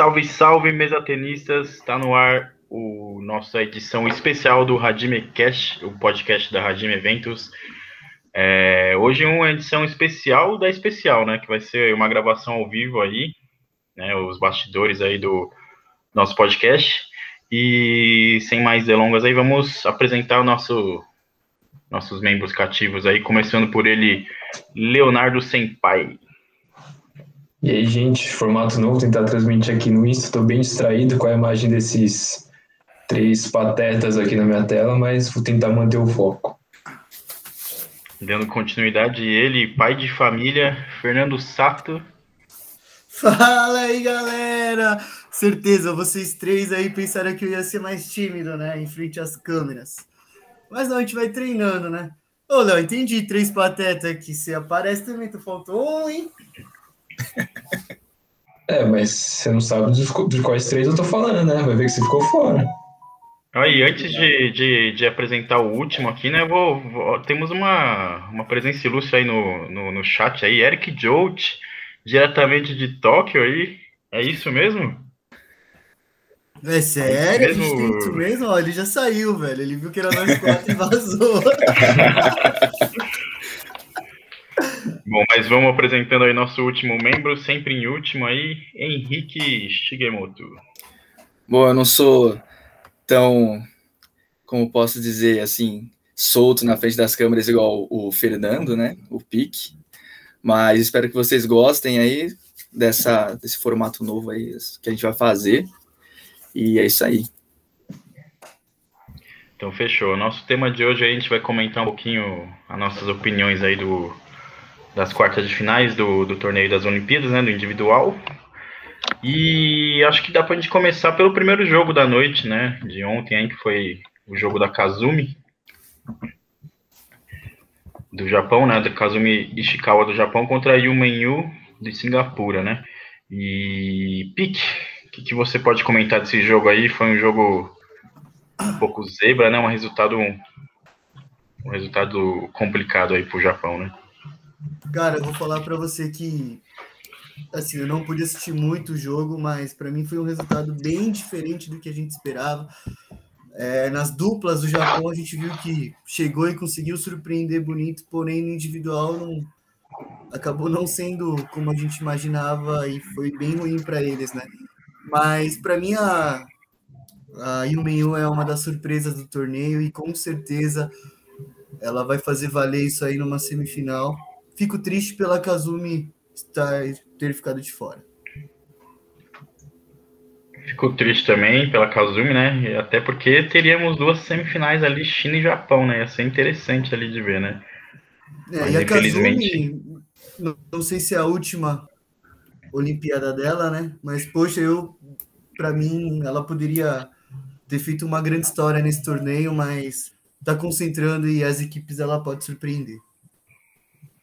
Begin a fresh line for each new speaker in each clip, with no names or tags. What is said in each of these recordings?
Salve, salve, mesatenistas! Está no ar o nossa edição especial do Radime Cast, o podcast da Radime Eventos. É, hoje uma edição especial da especial, né? Que vai ser uma gravação ao vivo aí, né? Os bastidores aí do nosso podcast. E sem mais delongas aí, vamos apresentar o nosso nossos membros cativos aí, começando por ele, Leonardo Senpai.
E aí, gente, formato novo, tentar transmitir aqui no Insta. Estou bem distraído com a imagem desses três patetas aqui na minha tela, mas vou tentar manter o foco.
Dando continuidade, ele, pai de família, Fernando Sato.
Fala aí, galera! Certeza, vocês três aí pensaram que eu ia ser mais tímido, né? Em frente às câmeras. Mas não, a gente vai treinando, né? Ô, Léo, entendi. Três patetas aqui. Você aparece também, tu faltou um, hein?
É, mas você não sabe dos, dos quais três eu tô falando, né? Vai ver que você ficou fora.
Aí, antes de, de, de apresentar o último aqui, né? Vou, vou, temos uma, uma presença ilustre aí no, no, no chat aí, Eric Jolt, diretamente de Tóquio aí. É isso mesmo?
É sério? É mesmo... A gente tem isso mesmo? Ó, ele já saiu, velho. Ele viu que era nós quatro e vazou.
Bom, mas vamos apresentando aí nosso último membro, sempre em último aí, Henrique Shigemoto.
Bom, eu não sou tão, como posso dizer, assim, solto na frente das câmeras igual o Fernando, né, o Pique, mas espero que vocês gostem aí dessa, desse formato novo aí que a gente vai fazer, e é isso aí.
Então, fechou. Nosso tema de hoje a gente vai comentar um pouquinho as nossas opiniões aí do das quartas de finais do, do torneio das Olimpíadas, né, do individual. E acho que dá para a gente começar pelo primeiro jogo da noite, né, de ontem, aí, que foi o jogo da Kazumi do Japão, né, da Kazumi Ishikawa do Japão contra a Yumen Yu de Singapura, né. E Pique, o que, que, você pode comentar desse jogo aí? Foi um jogo um pouco zebra, né, um resultado um resultado complicado aí para o Japão, né.
Cara, eu vou falar para você que assim, eu não pude assistir muito o jogo, mas para mim foi um resultado bem diferente do que a gente esperava. É, nas duplas do Japão a gente viu que chegou e conseguiu surpreender bonito, porém no individual não acabou não sendo como a gente imaginava e foi bem ruim para eles, né? Mas para mim a a Yumenyu é uma das surpresas do torneio e com certeza ela vai fazer valer isso aí numa semifinal Fico triste pela Kazumi estar, ter ficado de fora.
Fico triste também pela Kazumi, né? Até porque teríamos duas semifinais ali, China e Japão, né? Ia ser interessante ali de ver, né?
É, Mas, e a Kazumi, não, não sei se é a última Olimpíada dela, né? Mas, poxa, eu, para mim, ela poderia ter feito uma grande história nesse torneio, mas tá concentrando e as equipes ela pode surpreender.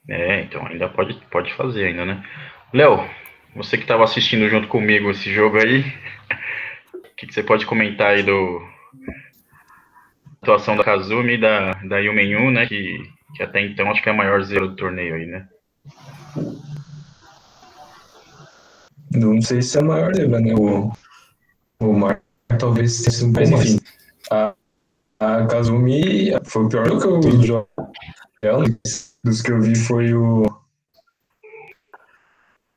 É, então ainda pode, pode fazer ainda, né? Léo, você que estava assistindo junto comigo esse jogo aí, o que, que, você pode comentar aí do atuação da Kazumi e da, da Yumenyu, né? Que, que até então acho que é a maior zero do torneio aí, né?
Não sei se é a maior zebra, né? O, o Mar talvez seja um pouco enfim. A, a Kazumi foi o pior do que o jogo dos que eu vi foi o,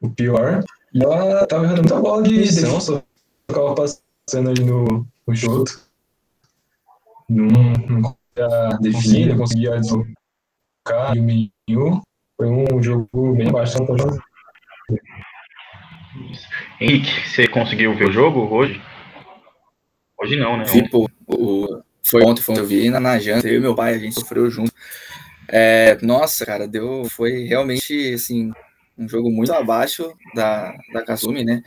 o pior. E ela tava errando muita bola de edição, só ficava passando ali no, no Shoto. Não, não conseguia definir, não conseguia deslocar o menino. Foi um jogo bem baixo.
Henrique, você conseguiu ver o jogo hoje? Hoje não, né?
Vi, pô, o, foi ontem, foi ontem eu vi na, na janta, eu e meu pai, a gente sofreu junto. É, nossa, cara, deu, foi realmente assim, um jogo muito abaixo da, da Kasumi, né?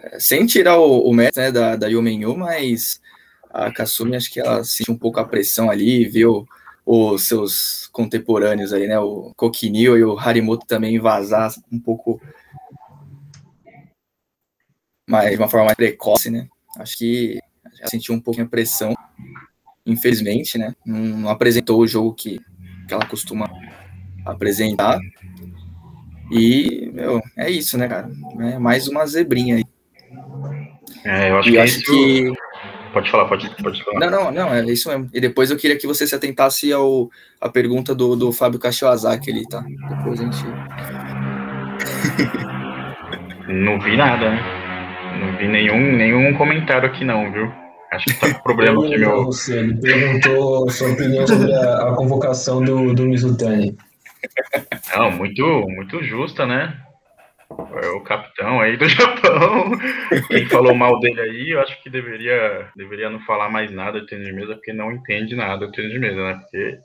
É, sem tirar o, o mérito né, da, da Yumenyu, mas a Kasumi acho que ela sentiu um pouco a pressão ali, viu os seus contemporâneos aí, né? O Kokinio e o Harimoto também vazar um pouco mais, de uma forma mais precoce, né? Acho que já sentiu um pouquinho a pressão, infelizmente, né? Não apresentou o jogo que que ela costuma apresentar. E, meu, é isso, né, cara? É mais uma zebrinha aí.
É, eu acho
E
que,
acho
isso...
que.
Pode falar, pode, pode falar.
Não, não, não, é isso mesmo. E depois eu queria que você se atentasse ao a pergunta do, do Fábio Kashiwazaki ali, tá? Depois a gente.
Não vi nada, né? Não vi nenhum, nenhum comentário aqui não, viu? Acho que tá com problema aqui, meu.
Você, ele perguntou sua opinião sobre a, a convocação do, do Mizutani.
Não, muito, muito justa, né? O capitão aí do Japão. Quem falou mal dele aí, eu acho que deveria, deveria não falar mais nada de tênis de mesa, porque não entende nada do tênis de mesa, né? Porque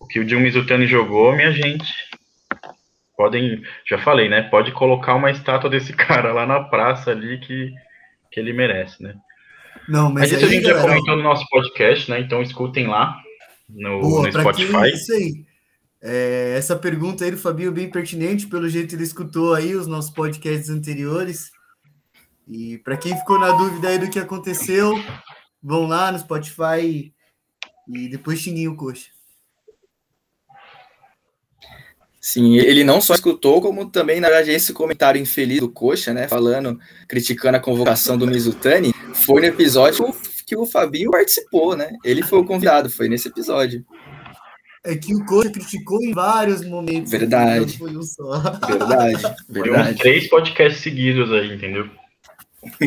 o que o Jun Mizutani jogou, minha gente, podem, já falei, né? Pode colocar uma estátua desse cara lá na praça ali que, que ele merece, né?
Não,
Mas,
mas,
isso a
aí,
gente já
galera,
comentou no nosso podcast, né? Então escutem lá no,
Boa,
no
pra
Spotify.
quem, isso aí. É, essa pergunta aí do Fabinho é bem pertinente, pelo jeito ele escutou aí os nossos podcasts anteriores. E para quem ficou na dúvida aí do que aconteceu, vão lá no Spotify e depois xinguem o coxa.
Sim, ele não só escutou, como também, na verdade, esse comentário infeliz do Coxa, né? Falando, criticando a convocação do Mizutani, foi no episódio que o Fabinho participou, né? Ele foi o convidado, foi nesse episódio.
É que o coxa criticou em vários momentos.
Verdade.
Não foi um só.
Verdade,
Foi uns
verdade.
três podcasts seguidos aí, entendeu?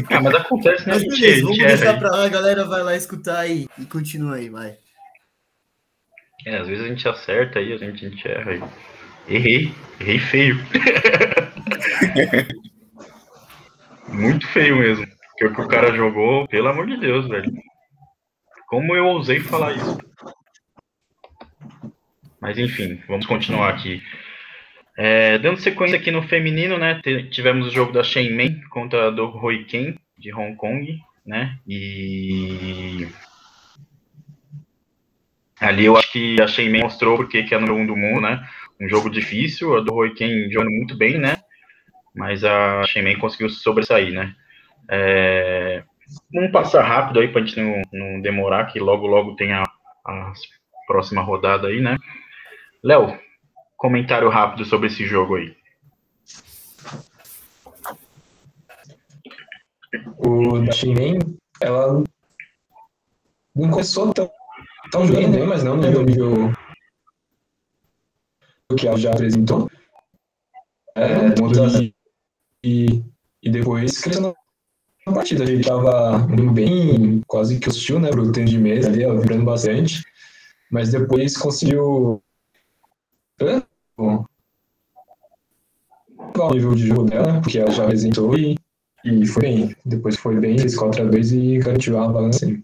Ah, mas acontece, né?
Mas
gente, a
beleza, vamos deixar
aí.
pra lá, a galera vai lá escutar aí e continua aí, vai.
É, às vezes a gente acerta aí, a gente, a gente erra aí. Errei, errei feio. Muito feio mesmo. Que o cara jogou, pelo amor de Deus, velho. Como eu ousei falar isso? Mas enfim, vamos continuar aqui. É, dando sequência aqui no feminino, né? Tivemos o jogo da Shenmen contra a do Hoi Ken, de Hong Kong, né? E ali eu acho que a Shenmen mostrou porque que é número um do mundo, né? Um jogo difícil, a do Hoi Ken jogando muito bem, né? Mas a Shenmen conseguiu se sobressair, né? É, Vamos passar rápido aí pra gente não, não demorar, que logo logo tem a, a próxima rodada aí, né? Léo, comentário rápido sobre esse jogo aí.
O da Shinmen, ela não começou tão, tão bem, né? Mas não no nível que ela já apresentou. É, e, e, depois cresceu partida. Ele tava indo bem, quase que hostil, né? Pro tênis de mesa ali, ela virando bastante. Mas depois conseguiu. Hã? Bom, o nível de jogo dela, porque ela já apresentou e e foi bem. Depois foi bem, fez 4x2 e garantiu a vaga assim.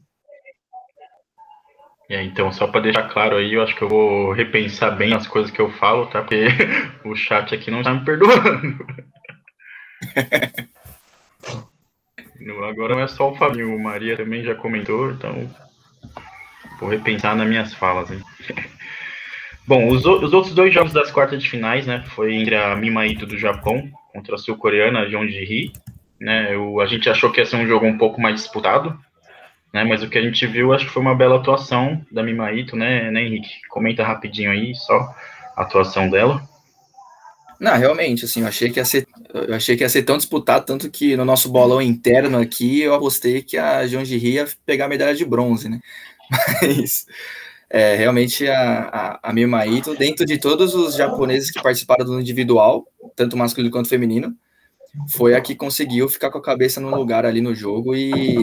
É, então, só para deixar claro aí, eu acho que eu vou repensar bem as coisas que eu falo, tá? Porque o chat aqui não tá me perdoando. Agora não é só o Fabinho, o Maria também já comentou, então vou repensar nas minhas falas, hein? Bom, os, o- os outros dois jogos das quartas de finais, né? Foi entre a Mimaito do Japão contra a sul-coreana Jeonji-hee, né? Eu, a gente achou que ia ser um jogo um pouco mais disputado, né? Mas o que a gente viu, acho que foi uma bela atuação da Mimaito, né, né, Henrique? Comenta rapidinho aí, só a atuação dela.
Não, realmente, assim, eu achei que ia ser, eu achei que ia ser tão disputado, tanto que no nosso bolão interno aqui, eu apostei que a Jeonji ia pegar a medalha de bronze, né? Mas é, realmente a, a, a Mimaito, dentro de todos os japoneses que participaram do individual, tanto masculino quanto feminino, foi a que conseguiu ficar com a cabeça no lugar ali no jogo e,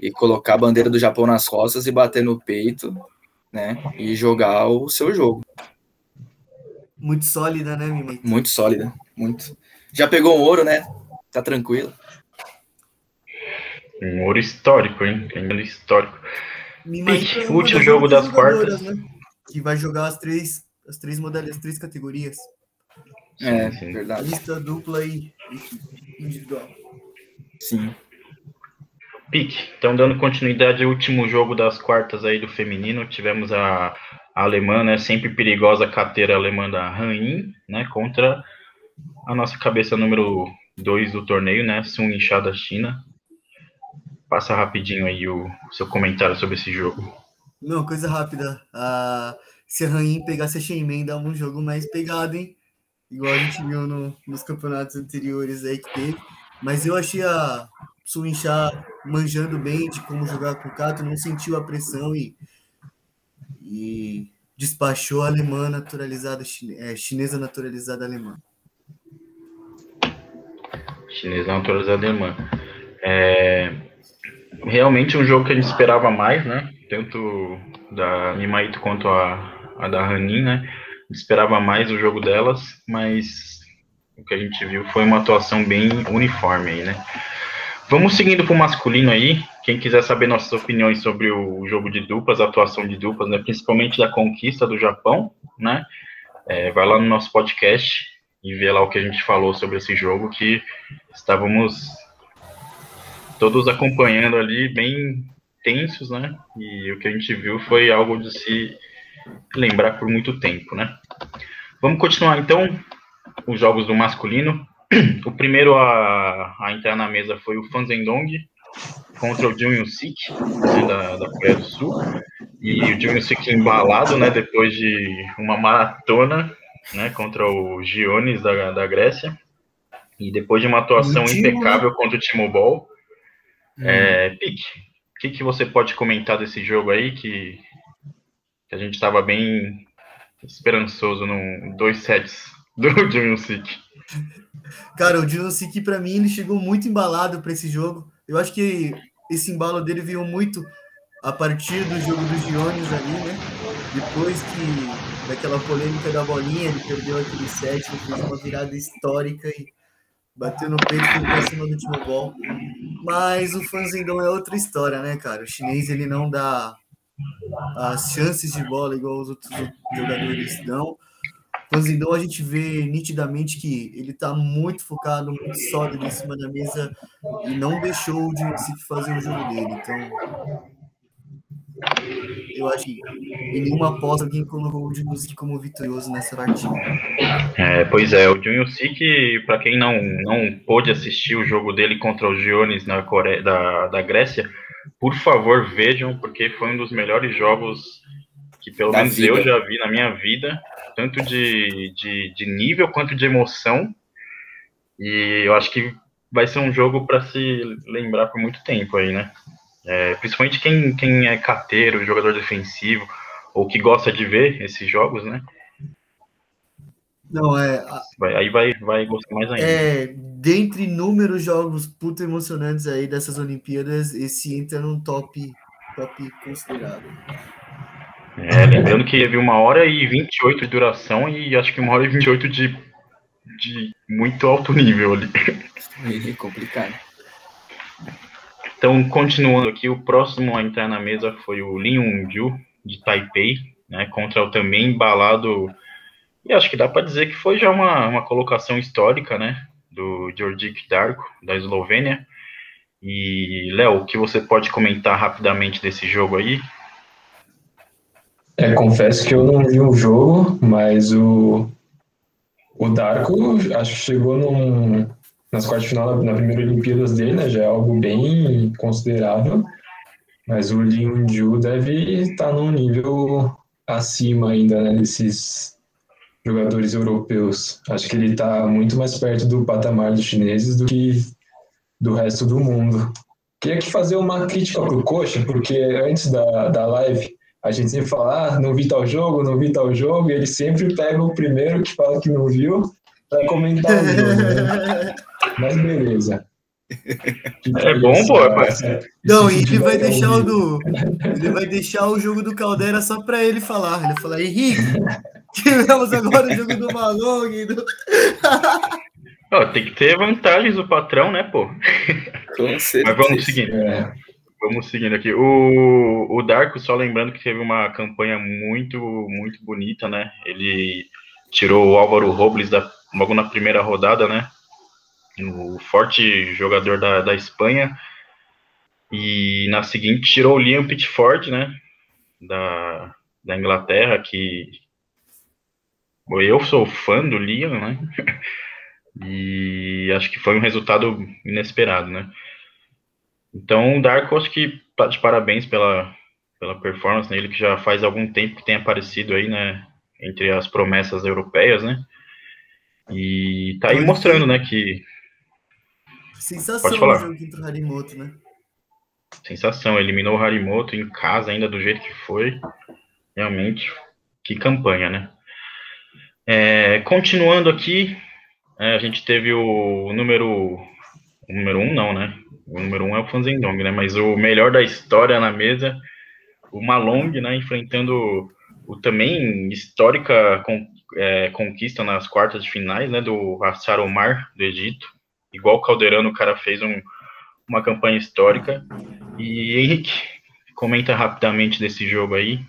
e colocar a bandeira do Japão nas costas e bater no peito, né? E jogar o seu jogo.
Muito sólida, né, Mimei?
Muito sólida, muito. Já pegou um ouro, né? Tá tranquilo.
Um ouro histórico, hein? Tem ouro histórico.
Mimei
Pique,
é
último jogo das quartas.
Né? Que vai jogar as três, as três modalidades, as três categorias.
É,
sim.
verdade.
Lista dupla e individual.
Sim.
Pique. Então, dando continuidade ao último jogo das quartas aí do feminino, tivemos a alemã, né, sempre perigosa carteira alemã da Rain, né, contra a nossa cabeça número 2 do torneio, né, Sun Yixia da China. Passa rapidinho aí o, seu comentário sobre esse jogo.
Não, coisa rápida. A, se a Rain pegasse a Shenmen, dava um jogo mais pegado, hein? Igual a gente viu no- nos campeonatos anteriores aí que teve. mas eu achei a Suinchá manjando bem de como jogar com o Kato, não sentiu a pressão e, e despachou alemã naturalizada, é, chinesa naturalizada alemã.
Chinesa naturalizada alemã. É, realmente um jogo que a gente esperava mais, né? Tanto da Mimaito quanto a, a da Hanin, né? Esperava mais o jogo delas, mas o que a gente viu foi uma atuação bem uniforme aí, né? Vamos seguindo para o masculino aí. Quem quiser saber nossas opiniões sobre o jogo de duplas, a atuação de duplas, né, principalmente da conquista do Japão, né, é, vai lá no nosso podcast e vê lá o que a gente falou sobre esse jogo, que estávamos todos acompanhando ali, bem tensos, né, e o que a gente viu foi algo de se lembrar por muito tempo, né. Vamos continuar então os jogos do masculino. O primeiro a, a entrar na mesa foi o Fanzendong contra o Jun Sik, né, da, da Coreia do Sul. E o Jun Sik embalado, né, depois de uma maratona, né, contra o Giones da, da Grécia. E depois de uma atuação impecável contra o Timo Ball. Hum. É, Pique, o que, que você pode comentar desse jogo aí, que, que a gente estava bem esperançoso no dois sets do Jun Sik?
Cara, o Junosik, para mim, ele chegou muito embalado para esse jogo. Eu acho que esse embalo dele veio muito a partir do jogo dos Giones ali, né? Depois que daquela polêmica da bolinha, ele perdeu aquele set, fez uma virada histórica e bateu no peito e pra cima do último gol. Mas o Fanzendon é outra história, né, cara? O chinês ele não dá as chances de bola igual os outros jogadores dão. Fanzindon a gente vê nitidamente que ele está muito focado, muito sólido em cima da mesa e não deixou o Dimitri fazer o jogo dele. Então, eu acho que em nenhuma aposta alguém colocou o Dimitri como vitorioso nessa partida.
É, pois é, o Junior Sik, para quem não, não pôde assistir o jogo dele contra os Giones na Coreia, da, da Grécia, por favor vejam, porque foi um dos melhores jogos que pelo da menos vida. eu já vi na minha vida tanto de, de, de nível quanto de emoção. E eu acho que vai ser um jogo para se lembrar por muito tempo aí, né? É, principalmente quem, quem é cateiro, jogador defensivo, ou que gosta de ver esses jogos, né?
Não, é.
Vai, aí vai, vai gostar mais ainda.
É, dentre inúmeros jogos puto emocionantes aí dessas Olimpíadas, esse entra num top, top considerado.
É, lembrando que teve uma hora e 28 de duração e acho que uma hora e 28 de, de muito alto nível ali.
É complicado.
Então, continuando aqui, o próximo a entrar na mesa foi o Lin Yunju, de Taipei, né, contra o também embalado, e acho que dá para dizer que foi já uma, uma colocação histórica, né, do Georgic Darko, da Eslovênia. E, Léo, o que você pode comentar rapidamente desse jogo aí?
É, confesso que eu não vi o jogo, mas o, o Darko acho que chegou num, nas quartas de final na primeira Olimpíadas dele, né? Já é algo bem considerável. Mas o Lin Ju deve estar num nível acima ainda né, desses jogadores europeus. Acho que ele está muito mais perto do patamar dos chineses do que do resto do mundo. Queria que fazer uma crítica pro Coxa, porque antes da, da live a gente sempre fala, ah, não vi tal jogo, não vi tal jogo, e ele sempre pega o primeiro que fala que não viu para comentar o jogo, né? Mas beleza.
É bom, pô. É
não, e ele vai deixar o do. Ele vai deixar o jogo do Caldeira só para ele falar. Ele vai falar, Henrique, tivemos agora o jogo do Malong. Do...
oh, tem que ter vantagens do patrão, né, pô?
Com certeza.
Mas vamos seguir. É. Vamos seguindo aqui. O, o Darko, só lembrando que teve uma campanha muito, muito bonita, né? Ele tirou o Álvaro Robles da, logo na primeira rodada, né? O forte jogador da, da Espanha. E na seguinte tirou o Liam Pitford, né? Da, da Inglaterra, que eu sou fã do Liam, né? E acho que foi um resultado inesperado, né? Então, o Darko, acho que tá de parabéns pela, pela performance, né? Ele que já faz algum tempo que tem aparecido aí, né? Entre as promessas europeias, né? E tá aí mostrando, né, que...
Sensação
Pode falar.
o jogo contra o Harimoto, né?
Sensação, eliminou o Harimoto em casa ainda do jeito que foi. Realmente, que campanha, né? É, continuando aqui, é, a gente teve o número. O número um, não, né? O número um é o Fanzendong, né? Mas o melhor da história na mesa, o Malong, né? Enfrentando o também histórica con- é, conquista nas quartas de finais, né? Do Hassar Omar, do Egito. Igual o Calderano, o cara fez um, uma campanha histórica. E Henrique, comenta rapidamente desse jogo aí.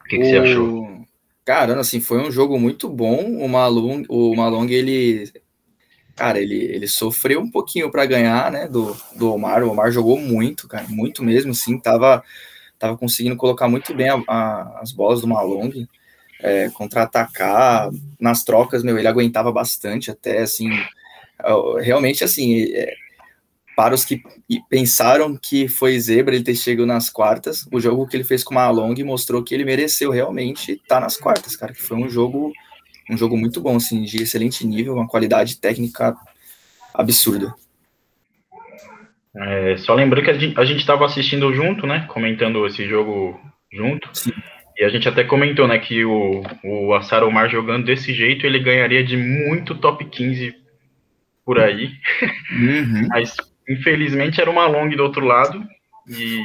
O que, que você achou?
Cara, assim, foi um jogo muito bom. O Malong, o Malong ele. Cara, ele, ele sofreu um pouquinho para ganhar, né, do, do Omar. O Omar jogou muito, cara, muito mesmo, assim, tava, tava conseguindo colocar muito bem a- a- as bolas do Malong, é, contra-atacar, nas trocas, meu, ele aguentava bastante até, assim, é, realmente, assim, é, para os que pensaram que foi zebra ele ter chegado nas quartas, o jogo que ele fez com o Malong mostrou que ele mereceu realmente estar nas quartas, cara, que foi um jogo um jogo muito bom, assim, de excelente nível, uma qualidade técnica absurda.
É, só lembrando que a gente, a gente tava assistindo junto, né? Comentando esse jogo junto.
Sim.
E a gente até comentou, né, que o, o Assar Omar jogando desse jeito, ele ganharia de muito top 15 por aí.
Uhum.
Mas, infelizmente, era uma long do outro lado. E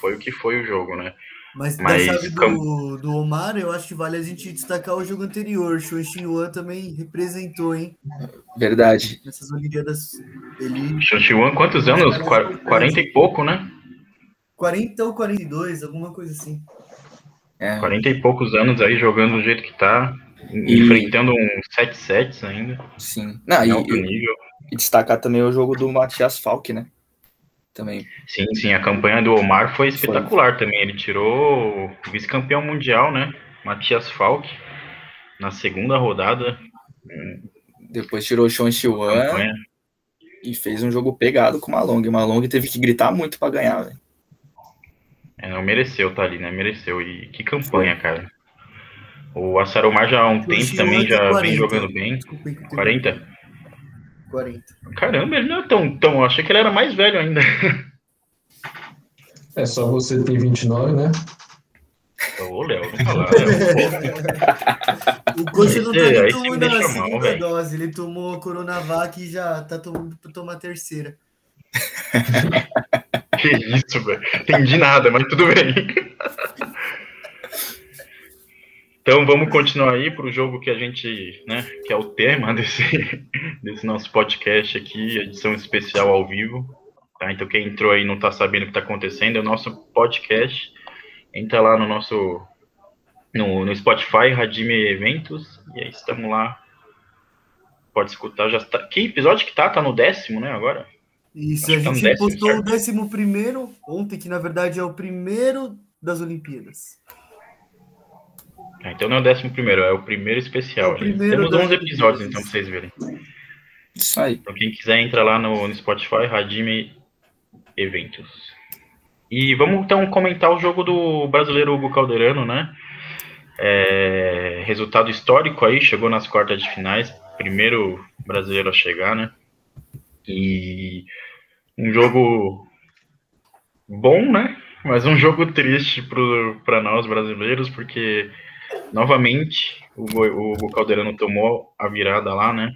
foi o que foi o jogo, né?
Mas,
Mas
da chave do, do Omar, eu acho que vale a gente destacar o jogo anterior. Xuan Wan também representou, hein?
Verdade.
Nessas Olimpíadas. Ele
Xanxiwan, quantos anos? Qua- 40 e pouco, né?
40 ou 42, alguma coisa assim.
É.
40 e poucos anos aí jogando do jeito que tá.
E-
Enfrentando um 7 sets ainda.
Sim. Não,
em
e,
alto
e-
nível.
e destacar também o jogo do Matias Falk, né? Também.
Sim, sim, a campanha do Omar foi espetacular também. Ele tirou o vice-campeão mundial, né? Matias Falk, na segunda rodada.
Depois tirou o Sean Chiwan e fez um jogo pegado com o Malong. O Malong teve que gritar muito para ganhar, velho.
É, não mereceu tá ali, né? Mereceu. E que campanha, cara. O Assaromar já há um tempo
Xuan
também já
40.
vem jogando bem.
Desculpa, que eu tenho
40?
40.
Caramba, ele não é tão, tão. Eu achei que ele era mais velho ainda.
É só você ter 29, né?
Ô, Léo, não fala, Léo.
O coxa não tá nem tomando a
mal,
segunda
velho.
dose. Ele tomou a Coronavac e já tá tomando pra tomar a terceira.
Que isso, velho. Entendi nada, mas tudo bem. Então vamos continuar aí para o jogo que a gente, né, que é o tema desse, desse nosso podcast aqui, edição especial ao vivo. Tá? Então quem entrou aí e não está sabendo o que está acontecendo, é o nosso podcast. Entra lá no nosso no, no Spotify, Radime Eventos, e aí estamos lá. Pode escutar, já está. Que episódio que tá? Tá no décimo, né, agora?
Isso,
Acho
a
tá
gente
décimo,
postou
certo?
o décimo primeiro ontem, que na verdade é o primeiro das Olimpíadas.
Ah, então não é o décimo primeiro, é o primeiro especial.
É o primeiro
Temos
das
11 episódios, então, pra vocês verem.
Isso aí.
Então, quem quiser, entra lá no, no Spotify, Radime Eventos. E vamos então comentar o jogo do brasileiro Hugo Calderano, né? É, resultado histórico aí, chegou nas quartas de finais, primeiro brasileiro a chegar, né? E um jogo bom, né? Mas um jogo triste para nós brasileiros, porque novamente o, o Calderano tomou a virada lá, né?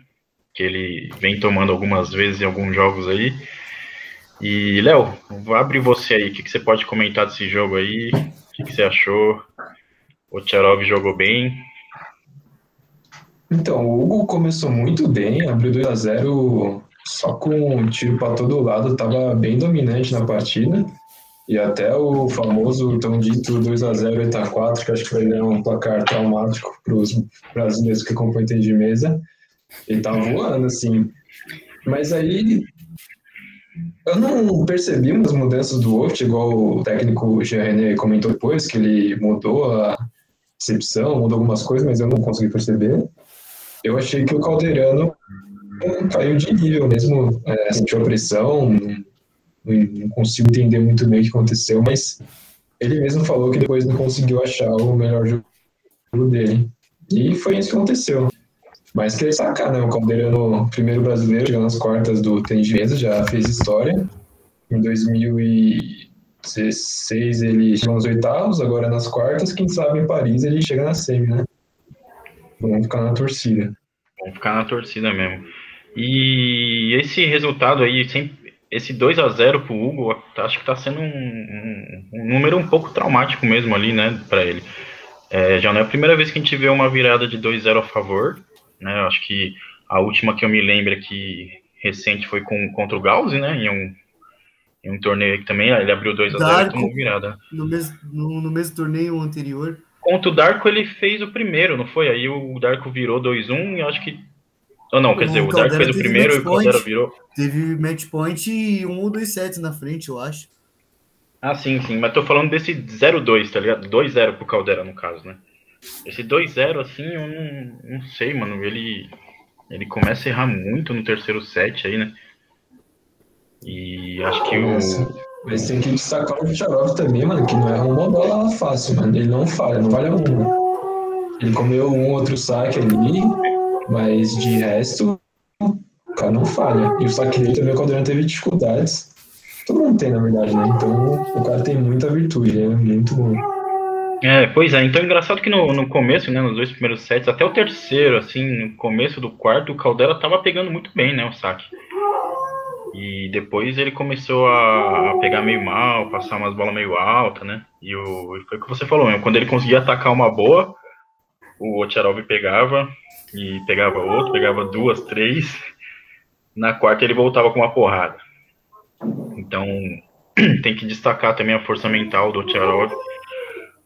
que ele vem tomando algumas vezes em alguns jogos aí. E, Léo, abre você aí, o que, que você pode comentar desse jogo aí? O que, que você achou? O Tcharov jogou bem.
Então, o Hugo começou muito bem, abriu 2 a 0 só com um tiro para todo lado, estava bem dominante na partida. E até o famoso tão dito 2 a 0 8 a 4 que acho que vai dar um placar traumático para os brasileiros que acompanham tênis de mesa. Ele tá voando, assim. Mas aí eu não percebi umas mudanças do Wolf, igual o técnico Jean René comentou depois, que ele mudou a recepção, mudou algumas coisas, mas eu não consegui perceber. Eu achei que o Caldeirano eh, caiu de nível mesmo, é, sentiu a pressão, não, consigo entender muito bem o que aconteceu, mas ele mesmo falou que depois não conseguiu achar o melhor jogo dele. E foi isso que aconteceu. Mas queria sacar, né? O Caldeirano, primeiro brasileiro, chegou nas quartas do tênis já fez história. Em 2016 ele chegou nos oitavos, agora nas quartas, quem sabe em Paris ele chega na semi, né? Vamos ficar na torcida.
Vamos ficar na torcida mesmo. E esse resultado aí, esse 2 a 0 pro Hugo, acho que tá sendo um, um, um número um pouco traumático mesmo ali, né, para ele. É, já não é a primeira vez que a gente vê uma virada de 2-0 a favor, né? Eu acho que a última que eu me lembro aqui recente foi com, contra o Gauss, né? Em um, em um torneio que também ele abriu 2 a 0 e tomou virada.
No mesmo, no, no mesmo torneio anterior.
Contra o Darko ele fez o primeiro, não foi? Aí o Darko virou 2-1 e acho que. Ou não, quer o dizer, o Darko fez o primeiro e o Caldera virou.
Teve match point e um ou dois sets na frente, eu acho.
Ah, sim, sim. Mas tô falando desse 0-2, tá ligado? 2-0 pro Caldera, no caso, né? Esse 2-0, assim, eu não, não sei, mano. Ele, ele começa a errar muito no terceiro set aí, né? E acho que o.
Mas tem que destacar o Vicharov também, mano, que não é uma bola fácil, mano. Ele não falha, não falha uma. Ele comeu um outro saque ali, mas de resto, o cara não falha. E o saque dele também, o Caldeirão teve dificuldades. Todo mundo tem, na verdade, né? Então o cara tem muita virtude, né? Muito bom.
É, pois é. Então é engraçado que no, no começo, né, nos dois primeiros sets, até o terceiro, assim, no começo do quarto, o Caldera tava pegando muito bem, né, o saque. E depois ele começou a, a pegar meio mal, passar umas bolas meio altas, né? E o, foi o que você falou mesmo. Quando ele conseguia atacar uma boa, o Ocharov pegava e pegava outro, pegava duas, três. Na quarta ele voltava com uma porrada. Então, tem que destacar também a força mental do Tcharov,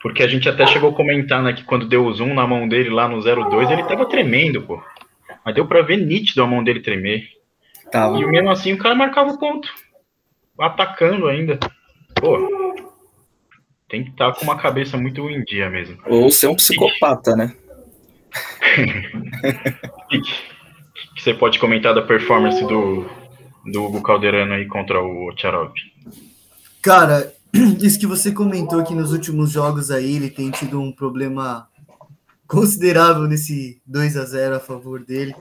porque a gente até chegou a comentar, né, que quando deu o zoom na mão dele lá no 02, ele tava tremendo, pô. Mas deu pra ver nítido a mão dele tremer. Tava. E mesmo assim o cara marcava o ponto. Atacando ainda. Pô. Tem que estar tá com uma cabeça muito em dia mesmo.
Ou ser um psicopata, né?
O que você pode comentar da performance do, do Hugo Calderano aí contra o Tcharov?
Cara, isso que você comentou que nos últimos jogos aí ele tem tido um problema considerável nesse 2 a 0 a favor dele.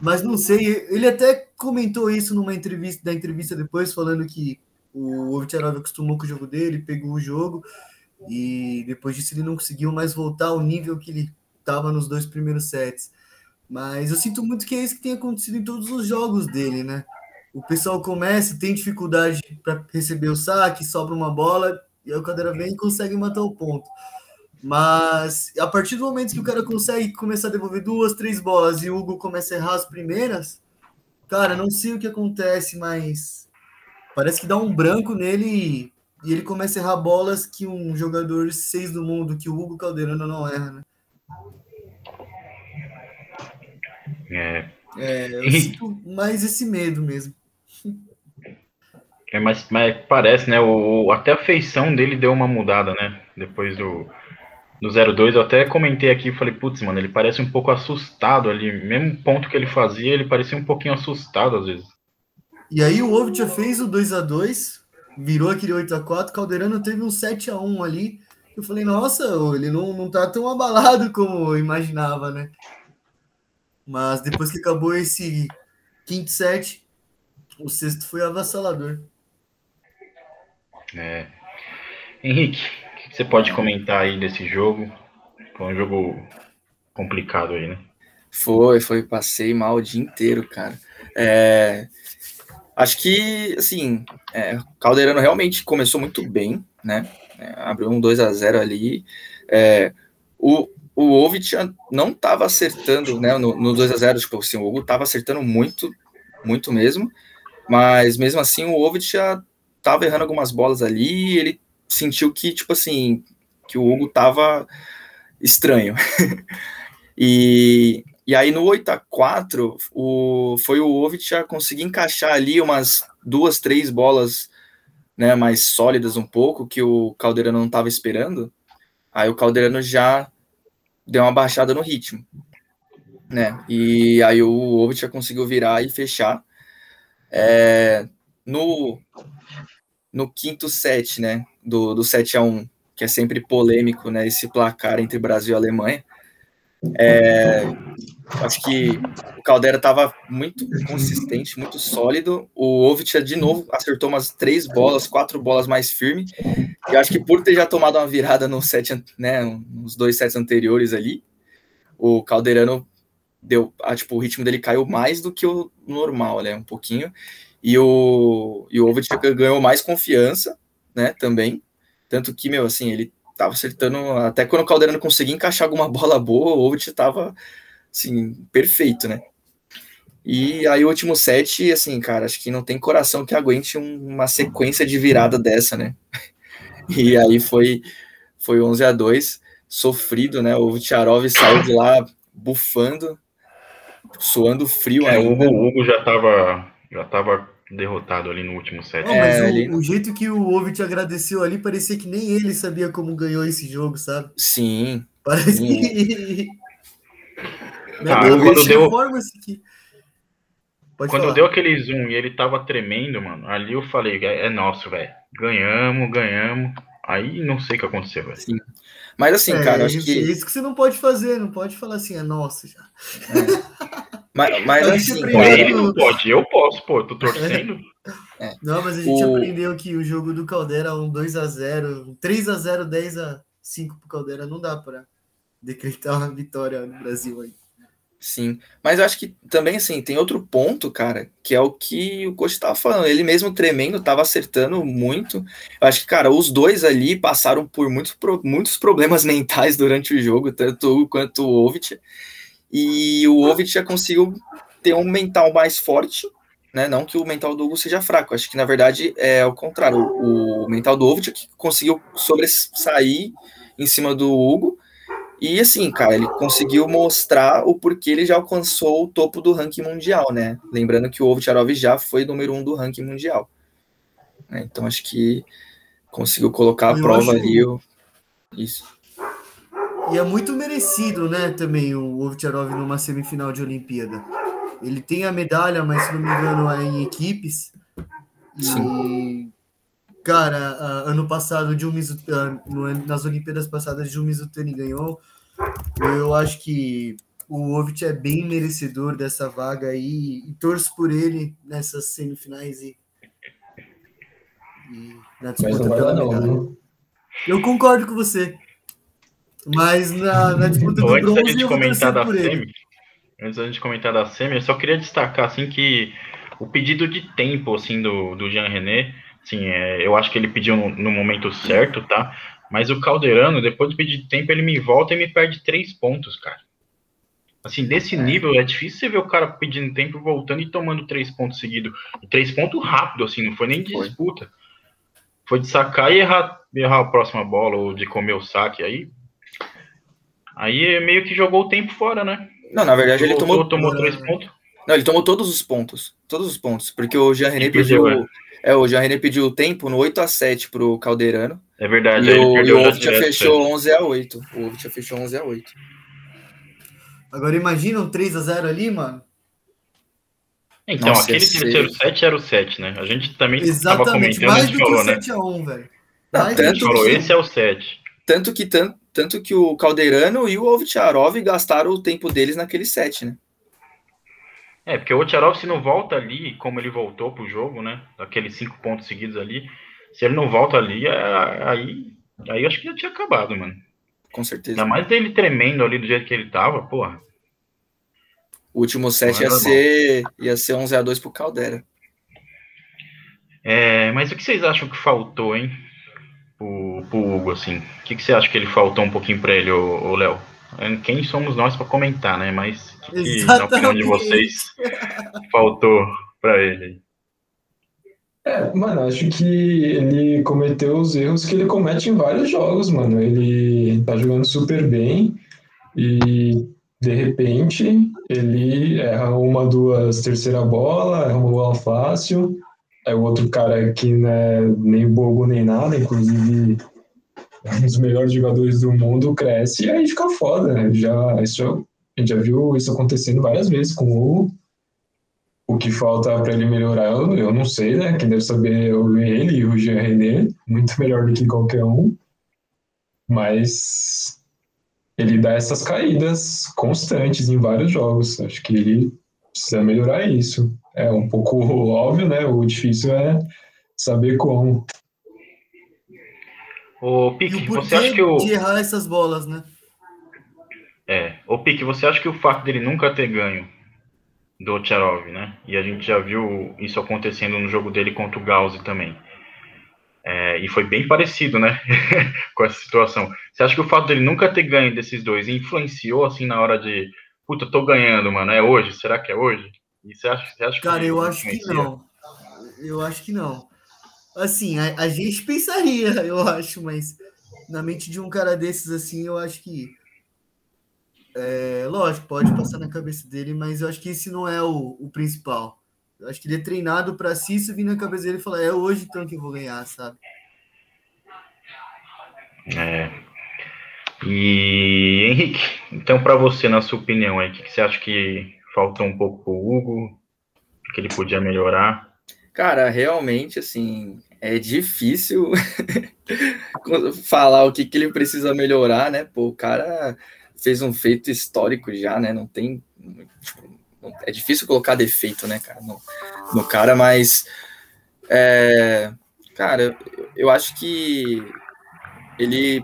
Mas não sei, ele até comentou isso numa entrevista, da entrevista depois, falando que o Ovtcharov acostumou com o jogo dele, pegou o jogo, e depois disso ele não conseguiu mais voltar ao nível que ele estava nos dois primeiros sets. Mas eu sinto muito que é isso que tem acontecido em todos os jogos dele, né? o pessoal começa, tem dificuldade para receber o saque, sobra uma bola, e aí o cadeira vem e consegue matar o ponto. Mas a partir do momento que o cara consegue começar a devolver duas, três bolas e o Hugo começa a errar as primeiras, cara, não sei o que acontece, mas parece que dá um branco nele e, ele começa a errar bolas que um jogador seis do mundo, que o Hugo Caldeirano não erra, né?
É.
É, eu sinto mais esse medo mesmo.
É, mas, mas parece, né? O, até a feição dele deu uma mudada, né? Depois do, do 02, eu até comentei aqui e falei, putz, mano, ele parece um pouco assustado ali. Mesmo ponto que ele fazia, ele parecia um pouquinho assustado às vezes.
E aí o já fez o 2 a 2 virou aquele 8 a 4 Calderano teve um 7 a 1 ali. Eu falei, nossa, ele não, não tá tão abalado como eu imaginava, né? Mas depois que acabou esse quinto set, o sexto foi avassalador.
É. Henrique, o que você pode comentar aí desse jogo? Foi um jogo complicado aí, né?
Foi, foi. Passei mal o dia inteiro, cara. É, acho que, assim, é, Caldeirano realmente começou muito bem, né? É, abriu um 2 a 0 ali. É, o, o Ovit não estava acertando, né? No, no 2 a 0 tipo assim, o Hugo estava acertando muito, muito mesmo. Mas mesmo assim, o Ovit já tava errando algumas bolas ali ele sentiu que, tipo assim, que o Hugo tava estranho. e, e aí no 8 a 4 o, foi o Ovit a conseguir encaixar ali umas duas, três bolas né, mais sólidas um pouco, que o Caldeirano não estava esperando. Aí o Caldeirano já deu uma baixada no ritmo. Né? E aí o Ovit já conseguiu virar e fechar. É, no, no quinto set, né, do, do 7 a 1 que é sempre polêmico, né, esse placar entre Brasil e Alemanha, é, Acho que o Caldera estava muito consistente, muito sólido. O Ovitch de novo acertou umas três bolas, quatro bolas mais firme. E acho que por ter já tomado uma virada no set, né, nos dois sets anteriores ali, o Calderano deu, ah, tipo, o ritmo dele caiu mais do que o normal, né, um pouquinho. E o e o Ovitch ganhou mais confiança, né, também. Tanto que, meu, assim, ele tava acertando até quando o Calderano conseguia encaixar alguma bola boa, o Ovitch tava assim, perfeito, né? E aí o último set, assim, cara, acho que não tem coração que aguente um, uma sequência de virada dessa, né? E aí foi foi 11 a 2, sofrido, né? O Tcharov saiu de lá bufando, suando frio
é,
ainda.
O Hugo já tava já tava derrotado ali no último set.
Não, mas
É,
o,
ali-
o jeito que o Ovit agradeceu ali parecia que nem ele sabia como ganhou esse jogo, sabe?
Sim,
Parece
Sim.
que. Né,
Ah, quando deu-
que. Pode
Quando
falar.
deu aquele zoom e ele tava tremendo, mano, ali eu falei, é é nosso, velho. Ganhamos, ganhamos. Aí não sei o que aconteceu, velho.
sim. Mas assim,
É,
cara, acho
isso,
que.
isso que você não pode fazer, não pode falar assim, é nosso já.
Mas, mas
gente
assim,
aprendeu-
cara,
Ele não pode, eu posso, pô, eu tô torcendo.
Não, mas a gente
O-
aprendeu que o jogo do Caldera, um 2x0, um 3x0, 10x5 pro Caldera, não dá pra decretar uma vitória no Brasil aí.
Sim, mas eu acho que também, assim, tem outro ponto, cara, que é o que o coach tava falando. Ele mesmo tremendo, tava acertando muito. Eu acho que, cara, os dois ali passaram por muitos, muitos problemas mentais durante o jogo, tanto o quanto o Ovit. E o Ovit já conseguiu ter um mental mais forte, né? Não que o mental do Hugo seja fraco. Acho que, na verdade, é o contrário. O, o mental do Ovit é que conseguiu sobressair em cima do Hugo. E assim, cara, ele conseguiu mostrar o porquê ele já alcançou o topo do ranking mundial, né? Lembrando que o Ovtcharov já foi número um do ranking mundial. né? Então acho que conseguiu colocar à
Eu
prova ali o... isso.
E é muito merecido, né, também o Ovtcharov numa semifinal de Olimpíada. Ele tem a medalha, mas se não me engano é em equipes. E, cara, a- ano passado, Mizu- ah, no- nas Olimpíadas passadas, Jun Mizutani ganhou. Eu acho que o Ovit é bem merecedor dessa vaga aí e torço por ele nessas semifinais e, e na disputa pela
não.
medalha. Eu concordo com você. Mas na, na disputa do
antes da
bronze
gente
eu vou
comentar
torcer
da
por ele.
SEMI, antes da gente comentar da SEMI, eu só queria destacar assim que o pedido de tempo assim do, do Jean René, assim, é, eu acho que ele pediu no, no momento certo, tá? Mas o Calderano, depois de tempo, ele me volta e me perde três pontos, cara. Assim, desse nível, é difícil você ver o cara pedindo tempo, voltando e tomando três pontos seguidos. E três pontos rápido, assim, não foi nem de
Foi.
disputa. Foi de sacar e errar, errar a próxima bola, ou de comer o saque. Aí, aí meio que jogou o tempo fora, né?
Não, na verdade ele tomou...
tomou três pontos.
Não, ele tomou todos os pontos. Todos os pontos. Porque o Jean René
perdeu,
pediu... É, o Jean René pediu o tempo no 8 a 7 pro Calderano.
É verdade,
E
ele
o, e
perdeu
o
já
Ovit já
direto,
fechou 11 a 8. O Ovit já fechou 11 a 8.
Agora imagina um 3x0 ali, mano.
Então,
Nossa,
aquele terceiro set era o set, né? A gente também estava
Exatamente,
comentando, a
mais
gente
do que
falou,
o
né?
7x1, velho.
Não,
do
A
tanto
gente falou,
que-
esse é o set.
Tanto que, tan- tanto que o Calderano e o Ovtcharov gastaram o tempo deles naquele set, né?
É, porque o Ocharov, se não volta ali, como ele voltou pro jogo, né? Aqueles cinco pontos seguidos ali, se ele não volta ali, é- aí, aí acho que já tinha acabado, mano.
Com certeza.
Ainda mais dele tremendo ali do jeito que ele tava, porra.
O último set ia
normal.
ser, ia ser 11 a 2 pro Caldera.
É, mas o que vocês acham que faltou, hein? Pro, pro Hugo, assim. O que, que você acha que ele faltou um pouquinho pra ele, ô, ô Léo? É, Quem somos nós pra comentar, né? Mas que, na opinião de
Exatamente.
vocês, faltou pra ele?
É, mano, acho que ele cometeu os erros que ele comete em vários jogos, mano. Ele tá jogando super bem e de repente ele erra uma, duas, terceira bola, erra uma bola fácil. Aí o outro cara que não é nem bobo nem nada, inclusive é um dos melhores jogadores do mundo, cresce e aí fica foda, né? Já, isso, já- a gente já viu isso acontecendo várias vezes com o Hugo. O que falta para ele melhorar, eu, eu não sei, né? Quem deve saber é o ele e o Jean René, muito melhor do que qualquer um. Mas ele dá essas caídas constantes em vários jogos. Acho que ele precisa melhorar isso. É um pouco óbvio, né? O difícil é saber como.
Ô, Pique, você acha que o.
De errar essas bolas, né?
É. Ô, Pique, você acha que o fato dele nunca ter ganho do Tcharov, né? E a gente já viu isso acontecendo no jogo dele contra o Gauss também. É, e foi bem parecido, né? com essa situação. Você acha que o fato dele nunca ter ganho desses dois influenciou, assim, na hora de. Puta, tô ganhando, mano. É hoje? Será que é hoje? E você acha, você acha
Cara,
que
eu acho que não. Eu acho que não. Assim, a, a gente pensaria, eu acho, mas na mente de um cara desses, assim, eu acho que é, lógico, pode passar na cabeça dele, mas eu acho que esse não é o, o principal. Eu acho que ele é treinado para se isso vir na cabeça dele e falar, é hoje então que eu vou ganhar, sabe?
É. E Henrique, então para você, na sua opinião, aí, o que você acha que faltou um pouco pro Hugo? Que ele podia melhorar?
Cara, realmente, assim, é difícil falar o que, que ele precisa melhorar, né? Pô, o cara fez um feito histórico já, né? Não tem. Tipo, é difícil colocar defeito, né, cara, no, no cara, mas. É, cara, eu acho que ele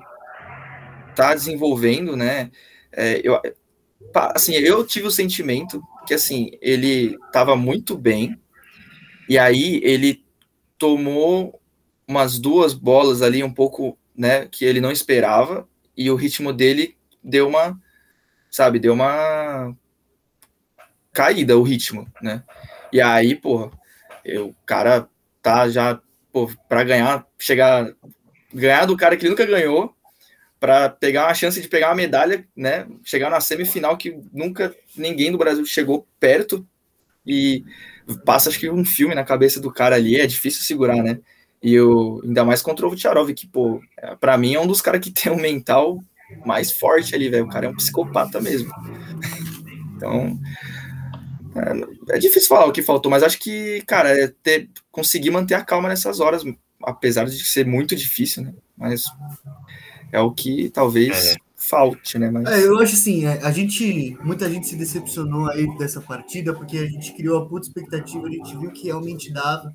tá desenvolvendo, né? É, eu, assim, eu tive o sentimento que, assim, ele tava muito bem, e aí ele tomou umas duas bolas ali um pouco, né, que ele não esperava, e o ritmo dele deu uma, sabe, deu uma caída o ritmo, né? E aí, pô, o cara tá já, pô, para ganhar, chegar, ganhar do cara que ele nunca ganhou, para pegar uma chance de pegar uma medalha, né? Chegar na semifinal que nunca ninguém do Brasil chegou perto e passa acho que um filme na cabeça do cara ali, é difícil segurar, né? E eu, ainda mais contra o Vucharov, que, pô, para mim é um dos caras que tem um mental mais forte ali, velho. O cara é um psicopata mesmo. Então, é, é, difícil falar o que faltou, mas acho que, cara, é ter, conseguir manter a calma nessas horas, apesar de ser muito difícil, né? Mas é o que talvez é. falte, né? Mas...
É, eu acho assim, é, a gente, muita gente se decepcionou aí dessa partida, porque a gente criou a puta expectativa, a gente viu que realmente dava.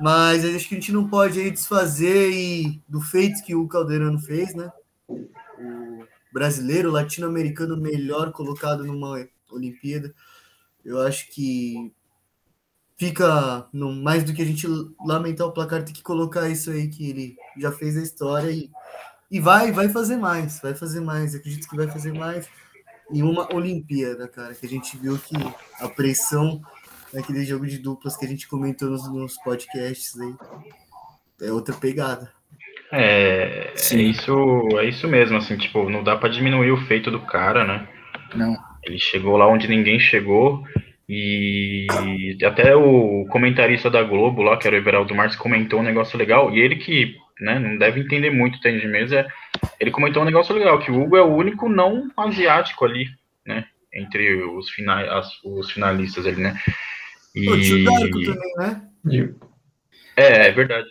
Mas acho que a gente não pode aí desfazer e, do feito que o Caldeirano fez, né? O brasileiro, latino-americano melhor colocado numa Olimpíada. Eu acho que fica no, mais do que a gente lamentar o placar, tem que colocar isso aí que ele já fez a história e, e vai, vai fazer mais, vai fazer mais. acredito que vai fazer mais em uma Olimpíada, cara, que a gente viu que a pressão naquele jogo de duplas que a gente comentou nos, nos podcasts aí é outra pegada.
É, é isso, é isso mesmo, assim, tipo, não dá para diminuir o feito do cara, né?
Não.
Ele chegou lá onde ninguém chegou e até o comentarista da Globo lá, que era o Everaldo Marques, comentou um negócio legal e ele que, né, não deve entender muito tênis de mesa, ele comentou um negócio legal, que o Hugo é o único não asiático ali, né, entre os, finais, as, os finalistas ali, né?
E... Darko também, né?
É, é verdade.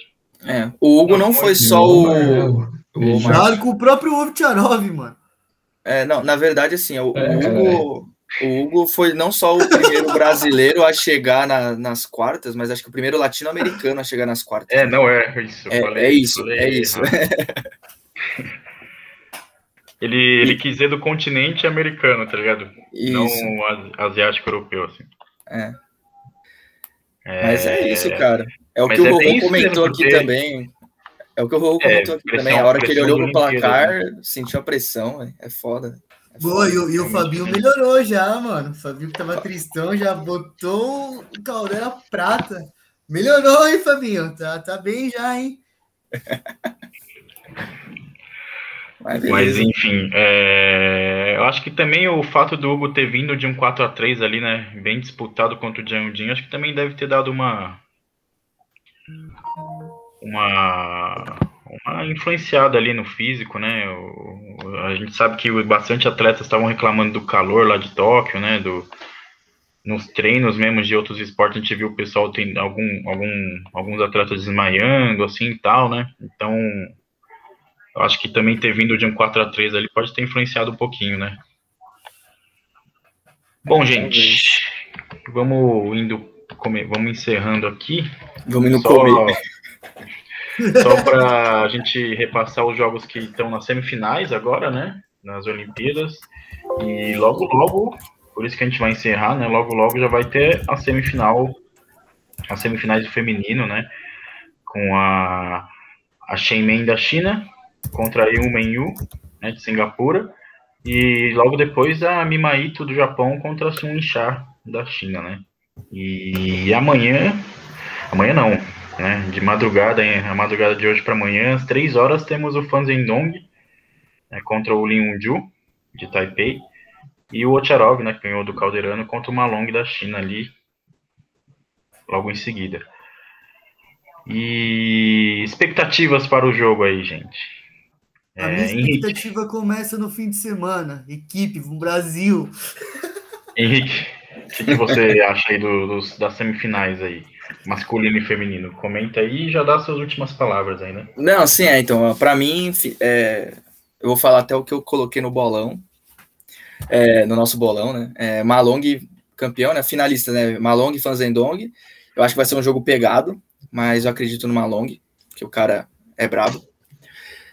É, o Hugo não, foi só o.
o Claro, com o próprio Ovtcharov, mano.
É, não, na verdade, assim, o, é, Hugo, o Hugo foi não só o primeiro brasileiro a chegar na, nas quartas, mas acho que o primeiro latino-americano a chegar nas quartas.
É, não é isso.
É, falei, é isso, é isso.
ele, ele quis dizer do continente americano, tá ligado? Isso. Não asiático europeu, assim.
É. é. Mas é isso, cara. É o que o é Rorô comentou aqui porque... também. É o que o Rorô é, comentou aqui pressão, também. A hora que ele olhou pro placar, né? sentiu a pressão, é foda.
É Boa, e, o, e o Fabinho melhorou já, mano. O Fabinho que tava tristão já botou o caldeira prata. Melhorou, hein, Fabinho? Tá, tá bem já, hein?
Mas, Mas enfim, é... eu acho que também o fato do Hugo ter vindo de um 4 a 3 ali, né? Bem disputado contra o Jandinho, acho que também deve ter dado uma, uma, uma influenciada ali no físico, né? O, a gente sabe que bastante atletas estavam reclamando do calor lá de Tóquio, né? Do, nos treinos mesmo de outros esportes, a gente viu o pessoal tem algum, algum, alguns atletas desmaiando, assim e tal, né? Então, eu acho que também ter vindo de um 4 a 3 ali pode ter influenciado um pouquinho, né? Bom, gente, vamos indo, vamos encerrando aqui.
Vamos indo Só... comer.
Só para a gente repassar os jogos que estão nas semifinais agora, né? Nas Olimpíadas. E logo, logo, por isso que a gente vai encerrar, né? Logo, logo já vai ter a semifinal, as semifinais do feminino, né? Com a, a Shenmen da China contra a Yu Menyu, né? De Singapura. E logo depois a Mimaito do Japão contra a Sun Sha da China, né? E amanhã, amanhã não, né? De madrugada, a madrugada de hoje para amanhã, às três horas, temos o Fanzendong né, contra o Lin Yunju, de Taipei, e o Ocharov, né, que ganhou do Calderano, contra o Malong da China ali, logo em seguida. E expectativas para o jogo aí, gente.
A minha é, expectativa Henrique. começa no fim de semana. Equipe, Brasil.
Henrique, o que, que, você acha aí do, dos, das semifinais aí? masculino e feminino. Comenta aí e já dá suas últimas palavras aí, né?
Não, sim, é, então, para mim, é, eu vou falar até o que eu coloquei no bolão, é, no nosso bolão, né? É, Malong campeão, né? Finalista, né? Malong e Fanzendong. Eu acho que vai ser um jogo pegado, mas eu acredito no Malong, que o cara é brabo.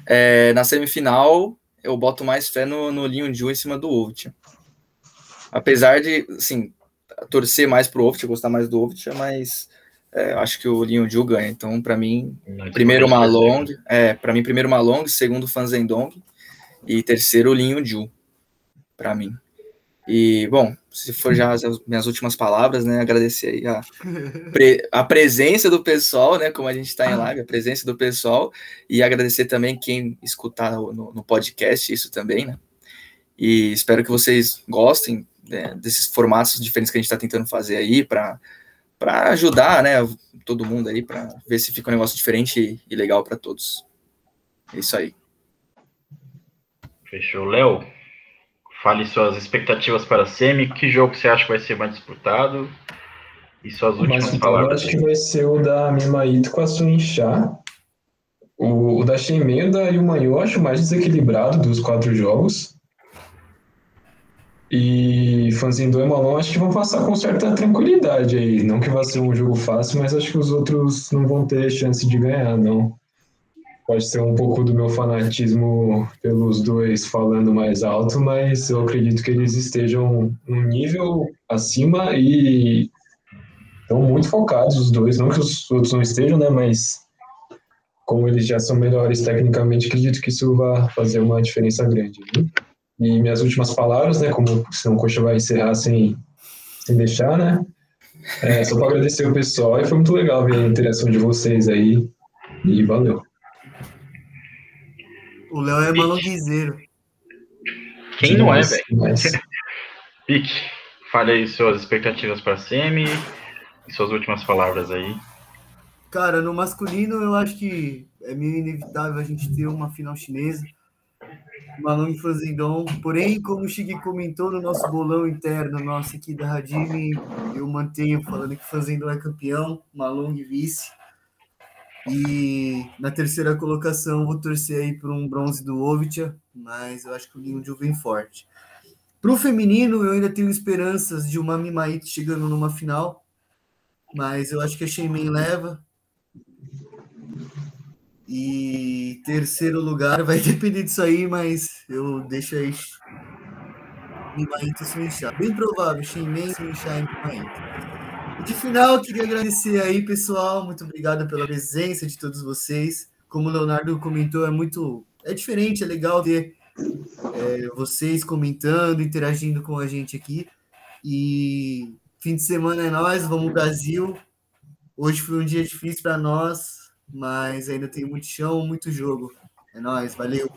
É, na semifinal, eu boto mais fé no, no Lin Ju em cima do Ovit. Apesar de, assim, torcer mais pro Ovit, gostar mais do Ovit, mas é, acho que o Lin Ju ganha. Então, para mim, primeiro Malong, é, para mim primeiro Malong, segundo Fanzendong e terceiro Lin Ju, para mim. E bom, se for já as minhas últimas palavras, né, agradecer aí a, pre, a presença do pessoal, né, como a gente está em live, a presença do pessoal e agradecer também quem escutar no, no podcast isso também, né. E espero que vocês gostem né, desses formatos diferentes que a gente está tentando fazer aí para para ajudar, né, todo mundo aí, para ver se fica um negócio diferente e legal para todos. É isso aí.
Fechou. Léo, fale suas expectativas para a SEMI. Que jogo você acha que vai ser mais disputado? E suas últimas Mas, palavras.
Eu acho que vai ser o da Mimaito com a Suinchá. O, o da Shenmei e o eu acho mais desequilibrado dos quatro jogos. E Fanzindo e Malon acho que vão passar com certa tranquilidade aí. Não que vá ser um jogo fácil, mas acho que os outros não vão ter chance de ganhar, não. Pode ser um pouco do meu fanatismo pelos dois falando mais alto, mas eu acredito que eles estejam um nível acima e estão muito focados os dois. Não que os outros não estejam, né? Mas como eles já são melhores tecnicamente, acredito que isso vai fazer uma diferença grande. Viu? E minhas últimas palavras, né? Como senão o Coxa vai encerrar sem, sem deixar, né? É, só para agradecer o pessoal e foi muito legal ver a interação de vocês aí. E valeu.
O Léo é malonguizeiro.
Quem não é, velho? Mas... Pique, fale aí suas expectativas para a Semi e suas últimas palavras aí.
Cara, no masculino eu acho que é meio inevitável a gente ter uma final chinesa. Malong Fazendon. Porém, como o Chigui comentou no nosso bolão interno, nosso aqui da Radime, eu mantenho falando que Fazendon é campeão, Malong vice. E na terceira colocação, vou torcer aí por um bronze do Ovitia, mas eu acho que o Linho vem forte. Para o feminino, eu ainda tenho esperanças de uma Mimaite chegando numa final, mas eu acho que a Sheimen leva. E terceiro lugar vai depender disso aí, mas eu deixo aí Mimaito Suinchá. Bem provável, Shinmen, Suinchá e Mimaito. De final, queria agradecer aí, pessoal. Muito obrigado pela presença de todos vocês. Como o Leonardo comentou, é muito. É diferente, é legal ver é, vocês comentando, interagindo com a gente aqui. E fim de semana é nós, vamos Brasil. Hoje foi um dia difícil para nós, mas ainda tem muito chão, muito jogo. É nóis, valeu.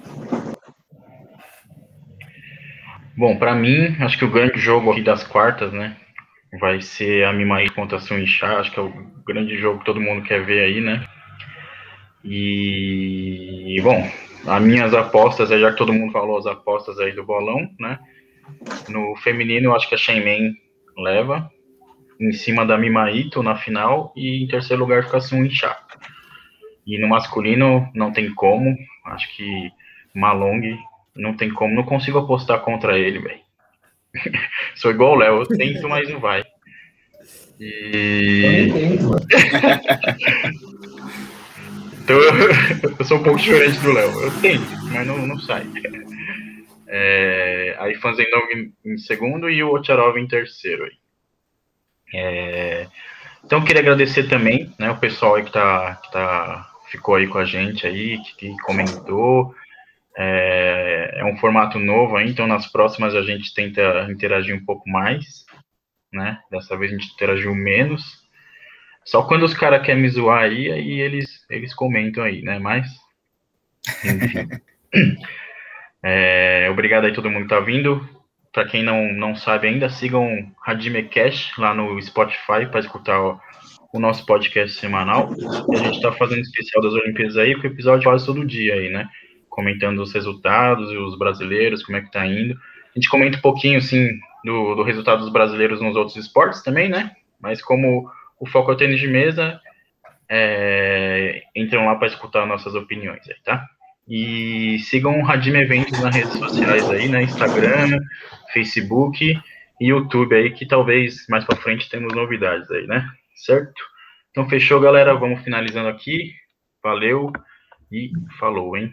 Bom, para mim, acho que o grande jogo aqui das quartas, né, vai ser a Mimaí contra a Suinchá, acho que é o grande jogo que todo mundo quer ver aí, né. E, bom, as minhas apostas, já que todo mundo falou as apostas aí do bolão, né, no feminino acho que a Shenmen leva, em cima da Mimaito na final, e em terceiro lugar fica a Suinchá. E no masculino não tem como. Acho que Malong não tem como. Não consigo apostar contra ele, velho. Sou igual o Léo, eu tento, mas não vai. E. então, eu sou um pouco diferente do Léo. Eu tento, mas não, não sai. É, aí Fanzendong em, em segundo e o Ocharov em terceiro. Aí. É, então, queria agradecer também né, o pessoal aí que, tá, que tá, ficou aí com a gente aí, que, que comentou. É, é, um formato novo aí, então nas próximas a gente tenta interagir um pouco mais, né? Dessa vez a gente interagiu menos. Só quando os caras querem me zoar aí, aí eles, eles comentam aí, né? Mas, enfim. é, obrigado aí todo mundo que tá vindo. Para quem não, não sabe ainda, sigam Hadime Cash lá no Spotify para escutar o, o, nosso podcast semanal. A gente está fazendo especial das Olimpíadas aí, com episódio quase todo dia aí, né? Comentando os resultados e os brasileiros, como é que tá indo. A gente comenta um pouquinho, assim, do, do resultado dos brasileiros nos outros esportes também, né? Mas como o foco é o tênis de mesa, é, entram lá para escutar nossas opiniões aí, tá? E sigam o Radime Eventos nas redes sociais aí, né? Instagram, Facebook e YouTube aí, que talvez mais para frente temos novidades aí, né? Certo? Então fechou, galera. Vamos finalizando aqui. Valeu e falou, hein?